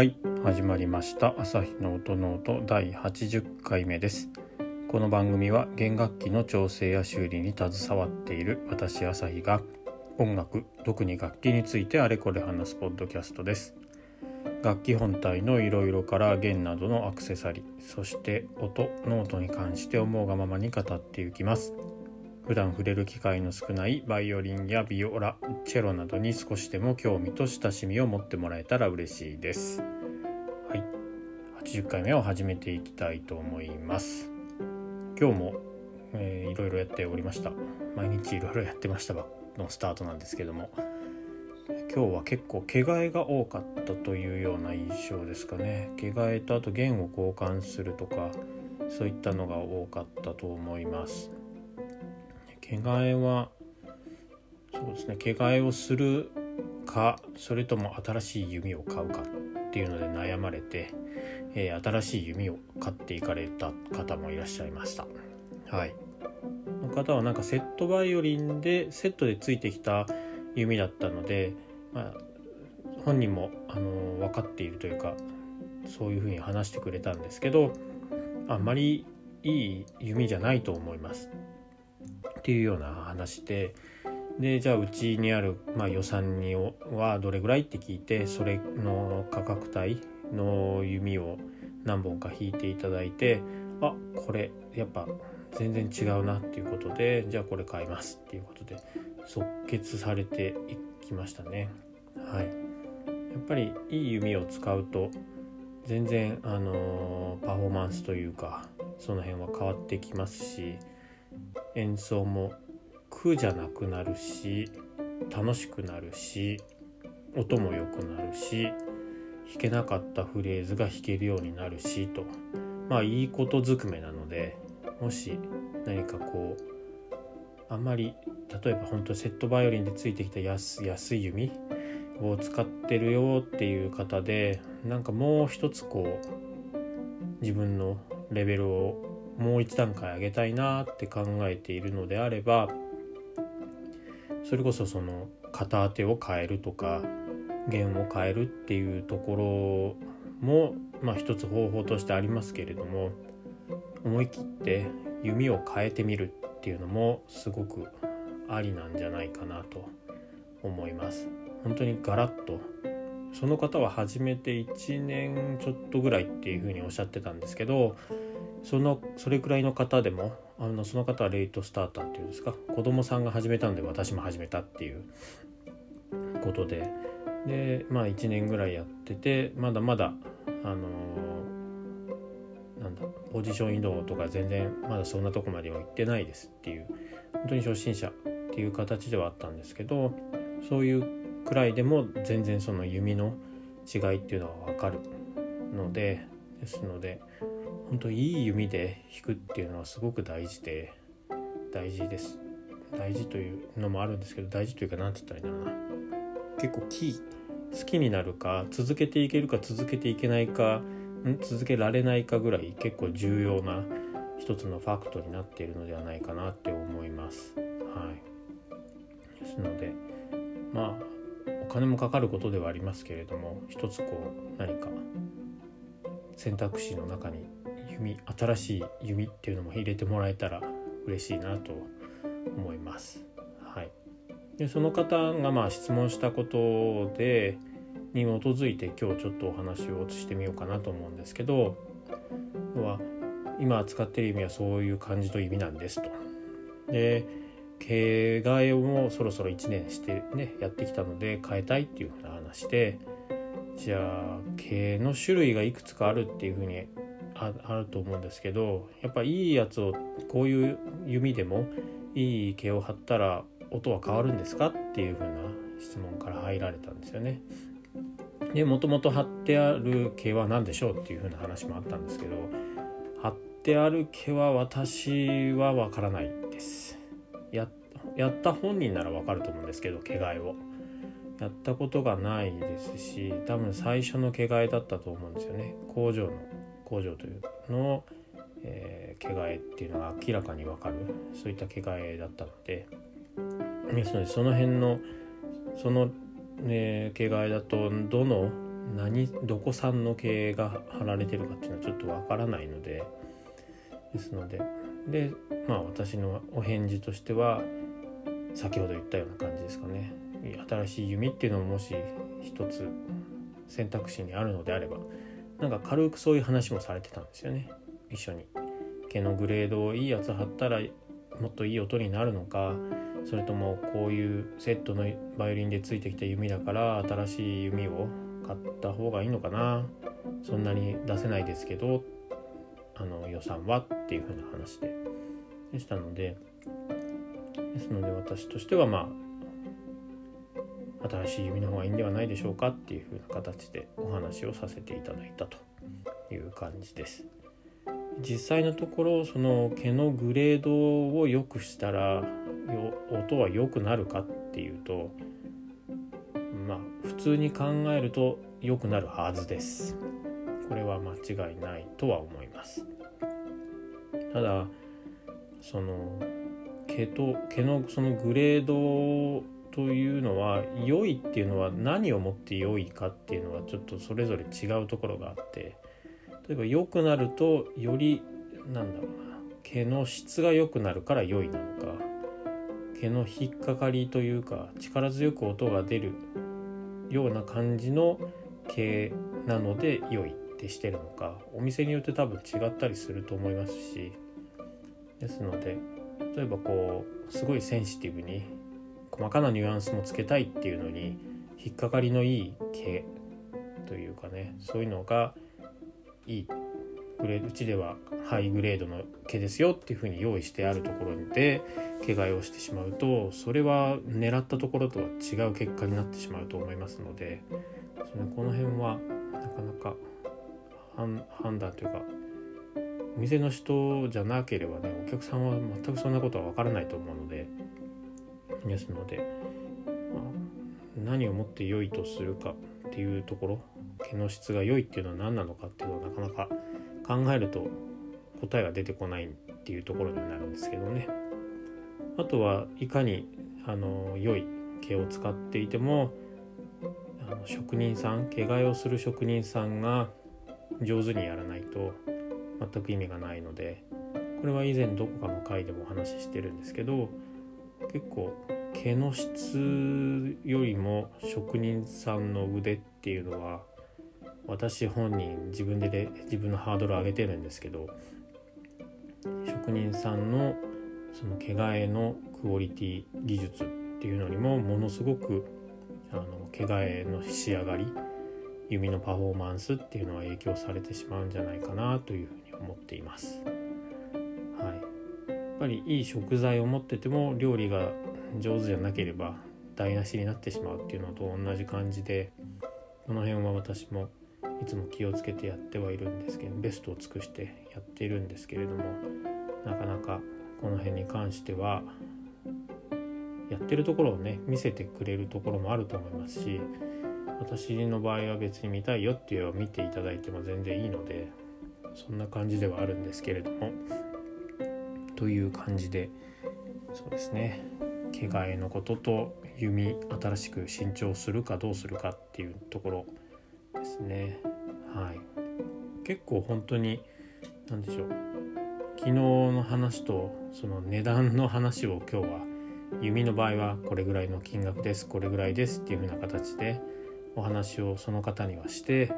はい始まりました。朝日の音ノート第80回目です。この番組は弦楽器の調整や修理に携わっている私朝日が音楽特に楽器についてあれこれ話すポッドキャストです。楽器本体のいろいろから弦などのアクセサリーそして音ノートに関して思うがままに語っていきます。普段触れる機会の少ないバイオリンやビオラチェロなどに少しでも興味と親しみを持ってもらえたら嬉しいです。はい。80回目を始めていきたいと思います。今日も、えー、いろいろやっておりました。毎日いろいろやってましたのスタートなんですけども。今日は結構毛替えが多かったというような印象ですかね。毛替えとあと弦を交換するとかそういったのが多かったと思います。毛替えはそうですね毛替えをするかそれとも新しい弓を買うかっていうので悩まれて、えー、新しい弓を買っていかれた方もいらっしゃいました。はい。の方はなんかセットバイオリンでセットでついてきた弓だったので、まあ、本人も、あの、分かっているというかそういうふうに話してくれたんですけどあんまりいい弓じゃないと思います。っていうような話ででじゃあうちにある、まあ、予算にはどれぐらいって聞いてそれの価格帯の弓を何本か引いていただいてあこれやっぱ全然違うなっていうことでじゃあこれ買いますっていうことで即決されていきましたね。はい。やっぱりいい弓を使うと全然あのー、パフォーマンスというかその辺は変わってきますし演奏も苦じゃなくなるし楽しくなるし音も良くなるし弾けなかったフレーズが弾けるようになるしと。まあいいことずくめなのでもし何かこうあんまり例えば本当セットバイオリンでついてきた安安い弓を使ってるよっていう方でなんかもう一つこう自分のレベルをもう一段階上げたいなって考えているのであればそれこそその片当てを変えるとか弦を変えるっていうところもまあ一つ方法としてありますけれども思い切って弓を変えてみるっていうのもすごくありなんじゃないかなと思います。本当にガラッとその方は始めて1年ちょっとぐらいっていうふうにおっしゃってたんですけどそのそれくらいの方でもあのその方はレイトスターターっていうんですか？子供さんが始めたんで私も始めたっていうことで。でまあ1年ぐらいやっててまだまだあのー、なんだポジション移動とか全然まだそんなとこまでは行ってないですっていう本当に初心者っていう形ではあったんですけどそういうくらいでも全然その弓の違いっていうのは分かるのでですので本当いい弓で弾くっていうのはすごく大事で大事です。大事というのもあるんですけど大事というか何て言ったらいいんだろうな。結構キー好きになるか続けていけるか続けていけないか続けられないかぐらい結構重要な一つのファクトになっているのではないかなって思います。はい。ですのでまあお金もかかることではありますけれども一つこう何か選択肢の中に弓新しい弓っていうのも入れてもらえたら嬉しいなと思います。はい、でその方がまあ質問したことでに基づいて今日ちょっとお話をしてみようかなと思うんですけどは今使ってる意味はそういう感じと意味なんですと。で毛替えをもそろそろ1年してねやってきたので変えたいっていうふうな話でじゃあ毛の種類がいくつかあるっていうふうにああると思うんですけどやっぱいいやつをこういう弓でもいい毛を張ったら音は変わるんですかっていう風な質問から入られたんですよね。でもともと貼ってある毛は何でしょうっていう風な話もあったんですけど貼ってある毛は私はわからないです。やった本人ならわかると思うんですけど毛替えを。やったことがないですし多分最初の毛替えだったと思うんですよね工場の工場というのえー、毛替えっていうのが明らかに分かるそういった毛替えだったのでですのでその辺のその、ね、毛替えだとどの何どこ産の毛が貼られてるかっていうのはちょっとわからないのでですのででまあ私のお返事としては先ほど言ったような感じですかね。新しい弓っていうのももし一つ選択肢にあるのであればなんか軽くそういう話もされてたんですよね。一緒に。毛のグレードをいいやつ貼ったらもっといい音になるのかそれともこういうセットのバイオリンでついてきた弓だから新しい弓を買った方がいいのかな。そんなに出せないですけどあの予算はっていう風な話ででしたので。ですので私としてはまあ新しい弓の方がいいんではないでしょうかっていう風な形でお話をさせていただいたという感じです。実際のところその毛のグレードを良くしたら音は良くなるかっていうとまあ普通に考えると良くなるはずですこれは間違いないとは思いますただその毛と毛のそのグレードというのは良いっていうのは何をもって良いかっていうのはちょっとそれぞれ違うところがあって例えば良くなるとよりなんだろうな毛の質が良くなるから良いなのか毛の引っかかりというか力強く音が出るような感じの毛なので良いってしてるのかお店によって多分違ったりすると思いますしですので例えばこうすごいセンシティブに細かなニュアンスもつけたいっていうのに引っかかりのいい毛というかねそういうのがいいグレうちではハイグレードの毛ですよっていうふうに用意してあるところで毛替えをしてしまうとそれは狙ったところとは違う結果になってしまうと思いますのでそのこの辺はなかなか判断というかお店の人じゃなければねお客さんは全くそんなことは分からないと思うのでですので、何をもって良いとするかっていうところ毛の質が良いっていうのは何なのかっていうのはなかなか考えると答えが出てこないっていうところになるんですけどね。あとはいかにあの良い毛を使っていてもあの職人さん毛替えをする職人さんが上手にやらないと全く意味がないのでこれは以前どこかの回でもお話ししてるんですけど結構毛の質よりも職人さんの腕っていうのは私本人自分でで自分のハードルを上げてるんですけど職人さんのその毛替えのクオリティ技術っていうのにもものすごくあの毛替えの仕上がり弓のパフォーマンスっていうのは影響されてしまうんじゃないかなというふうに思っています。やっぱりいい食材を持ってても料理が上手じゃなければ台無しになってしまうっていうのと同じ感じでこの辺は私もいつも気をつけてやってはいるんですけどベストを尽くしてやっているんですけれどもなかなかこの辺に関してはやってるところをね見せてくれるところもあると思いますし私の場合は別に見たいよっていうのを見ていただいても全然いいのでそんな感じではあるんですけれども。という感じでそうですね。毛替えのことと弓新しく新調するかどうするかっていうところですね。はい。結構本当に何でしょう。昨日の話とその値段の話を今日は弓の場合はこれぐらいの金額ですこれぐらいですっていう風な形でお話をその方にはして、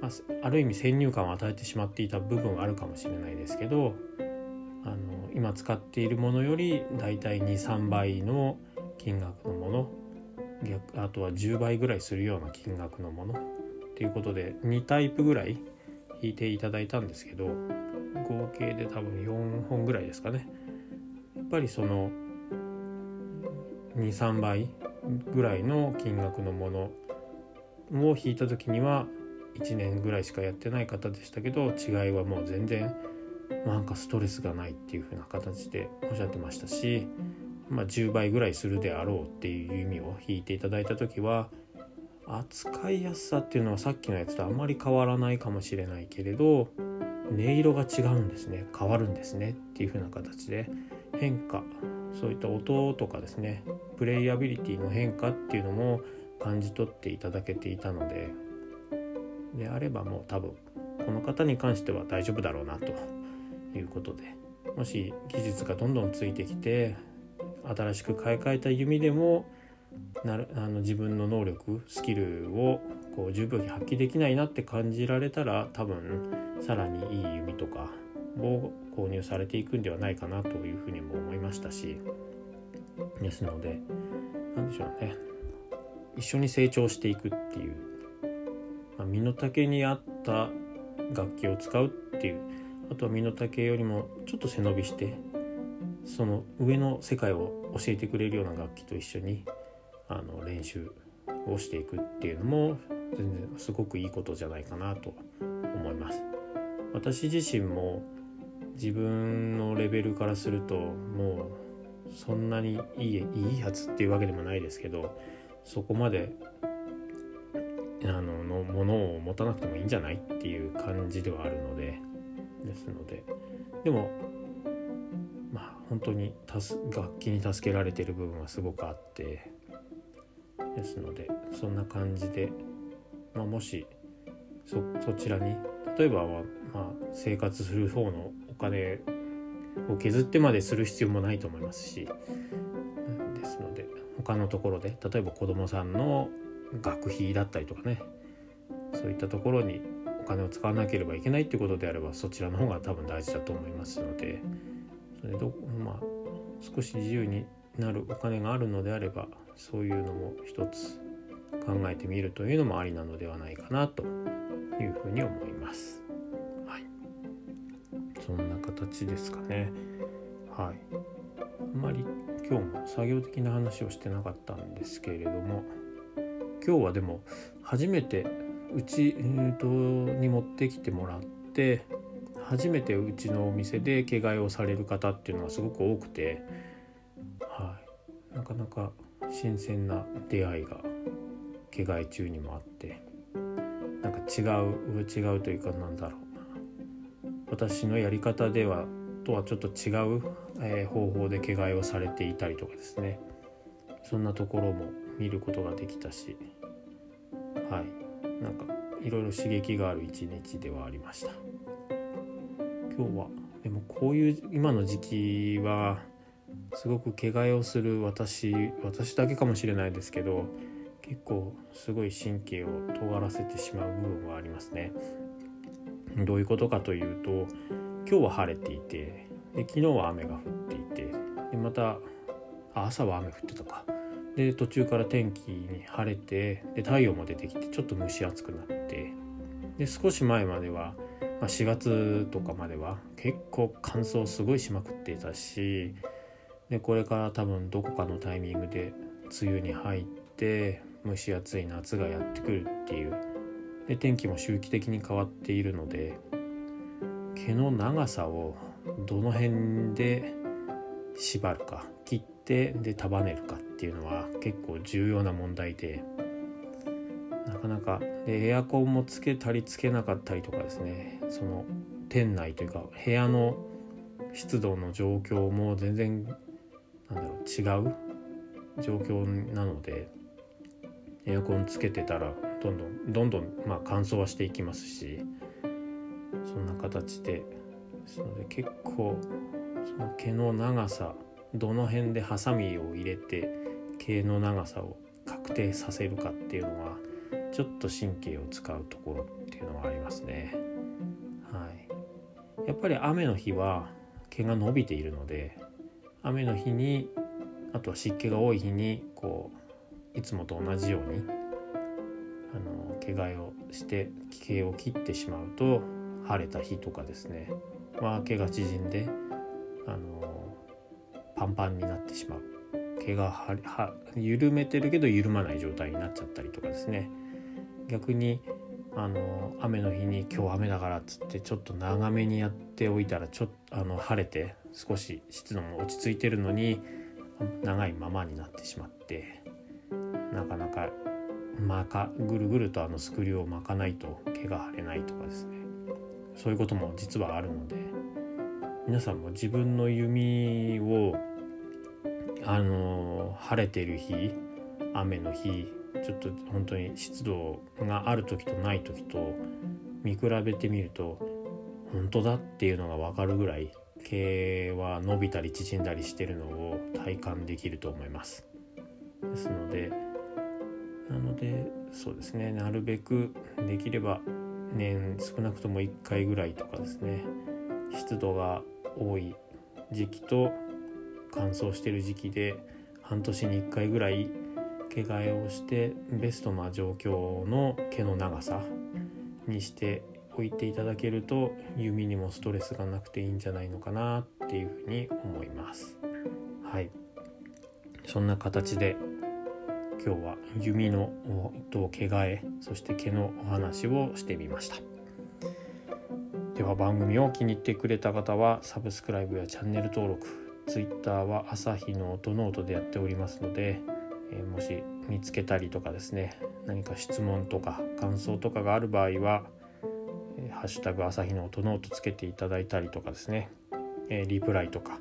まあ、ある意味先入観を与えてしまっていた部分はあるかもしれないですけど今使っているものよりだいたい23倍の金額のもの。逆あとは10倍ぐらいするような金額のもの。っていうことで2タイプぐらい弾いていただいたんですけど合計で多分4本ぐらいですかね。やっぱりその23倍ぐらいの金額のものを引いた時には1年ぐらいしかやってない方でしたけど違いはもう全然なんかストレスがないっていう風な形でおっしゃってましたし、まあ、10倍ぐらいするであろうっていう意味を引いていただいた時は扱いやすさっていうのはさっきのやつとあまり変わらないかもしれないけれど音色が違うんですね。変わるんですねっていう風な形で変化そういった音とかですねプレイアビリティの変化っていうのも感じ取っていただけていたのでであればもう多分この方に関しては大丈夫だろうなということでもし技術がどんどんついてきて新しく買い替えた弓でもなるあの自分の能力スキルをこう十分に発揮できないなって感じられたら多分さらにいい弓とかを購入されていくんではないかなというふうにも思いましたしですので何でしょうね。一緒に成長していくっていう、まあ、身の丈に合った楽器を使うっていうあとは身の丈よりもちょっと背伸びしてその上の世界を教えてくれるような楽器と一緒にあの練習をしていくっていうのも全然すごくいいことじゃないかなと思います。私自身も自分のレベルからするともうそんなにいいいいやつっていうわけでもないですけどそこまであののものを持たなくてもいいんじゃないっていう感じではあるのでですのででもまあ本当に楽器に助けられてる部分はすごくあってですのでそんな感じで、まあ、もしそちらに例えばは、まあ、生活する方のお金を削ってまでする必要もないと思いますしですので他のところで例えば子どもさんの学費だったりとかねそういったところに金を使わなければいけないってことであればそちらの方が多分大事だと思いますのでそれどまあ少し自由になるお金があるのであればそういうのも一つ考えてみるというのもありなのではないかなというふうに思います。はい、そんな形ですかね。はい。あんまり今日も作業的な話をしてなかったんですけれども今日はでも初めてうち、えー、とに持ってきてもらって初めてうちのお店で毛替えをされる方っていうのはすごく多くて、はい、なかなか新鮮な出会いが毛替え中にもあってなんか違う違うというかなんだろう私のやり方ではとはちょっと違う、えー、方法で毛替えをされていたりとかですね。そんなところも見ることができたしはい。なんかいろいろ刺激がある一日ではありました今日はでもこういう今の時期はすごく毛替えをする私私だけかもしれないですけど結構すごい神経を尖らせてしまう部分はありますね。どういうことかというと今日は晴れていてで昨日は雨が降っていてでまた朝は雨降ってたかで途中から天気に晴れてで太陽も出てきてちょっと蒸し暑くなってで少し前までは、まあ、4月とかまでは結構乾燥すごいしまくっていたしでこれから多分どこかのタイミングで梅雨に入って蒸し暑い夏がやってくるっていうで天気も周期的に変わっているので毛の長さをどの辺で縛るか切ってで束ねるかっていうのは結構重要な問題でなかなかでエアコンもつけたりつけなかったりとかですね。その店内というか部屋の湿度の状況も全然なんだろう違う状況なのでエアコンつけてたらどんどんどんどんまあ乾燥はしていきますしそんな形で。ですので結構その毛の長さどの辺でハサミを入れて毛の長さを確定させるかっていうのはちょっと神経を使うところっていうのはありますね。はい、やっぱり雨の日は毛が伸びているので雨の日にあとは湿気が多い日にこういつもと同じようにあの毛替えをして毛を切ってしまうと晴れた日とかですねは毛が縮んでパンパンになってしまう。毛がはは緩めてるけど緩まない状態になっちゃったりとかですね。逆にあの雨の日に今日雨だからっつってちょっと長めにやっておいたらちょっとあの晴れて少し湿度も落ち着いてるのに長いままになってしまってなかなか巻かぐるぐるとあのスクリューを巻かないと毛が腫れないとかですね。そういうことも実はあるので皆さんも自分の弓をあの晴れてる日雨の日ちょっと本当に湿度がある時とない時と見比べてみると本当だっていうのが分かるぐらい毛は伸びたり縮んだりしてるのを体感できると思います。ですのでなのでそうですねなるべくできれば年少なくとも1回ぐらいとかですね湿度が多い時期と乾燥してる時期で半年に1回ぐらい毛替えをしてベストな状況の毛の長さにしておいていただけると弓にもストレスがなくていいんじゃないのかなっていうふうに思います。はい。そんな形で今日は弓のと毛替えそして毛のお話をしてみました。では番組を気に入ってくれた方はサブスクライブやチャンネル登録 Twitter は朝日の音ノートでやっておりますので、え、もし見つけたりとかですね何か質問とか感想とかがある場合は「ハッシュタグ朝日の音ノート」つけていただいたりとかですね、え、リプライとか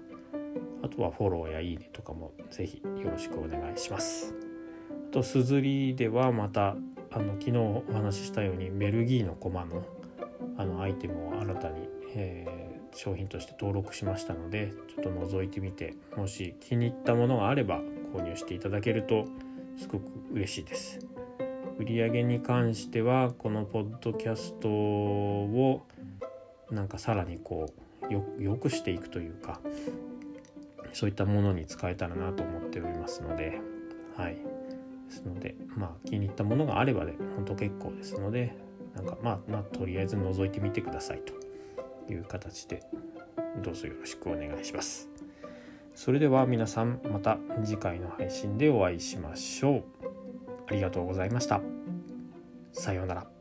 あとはフォローやいいねとかもぜひよろしくお願いします。あと SUZURI ではまたあの昨日お話ししたようにベルギーの駒のあのアイテムを新たに、えー、商品として登録しましたのでちょっと覗いてみてもし気に入ったものがあれば購入していただけるとすごく嬉しいです。売上に関してはこのポッドキャストをなんかさらにこうよよくしていくというかそういったものに使えたらなと思っておりますのではいですのでまあ気に入ったものがあればで本当結構ですのでなんかまあまあとりあえず覗いてみてくださいという形でどうぞよろしくお願いします。それでは皆さんまた次回の配信でお会いしましょう。ありがとうございました。さようなら。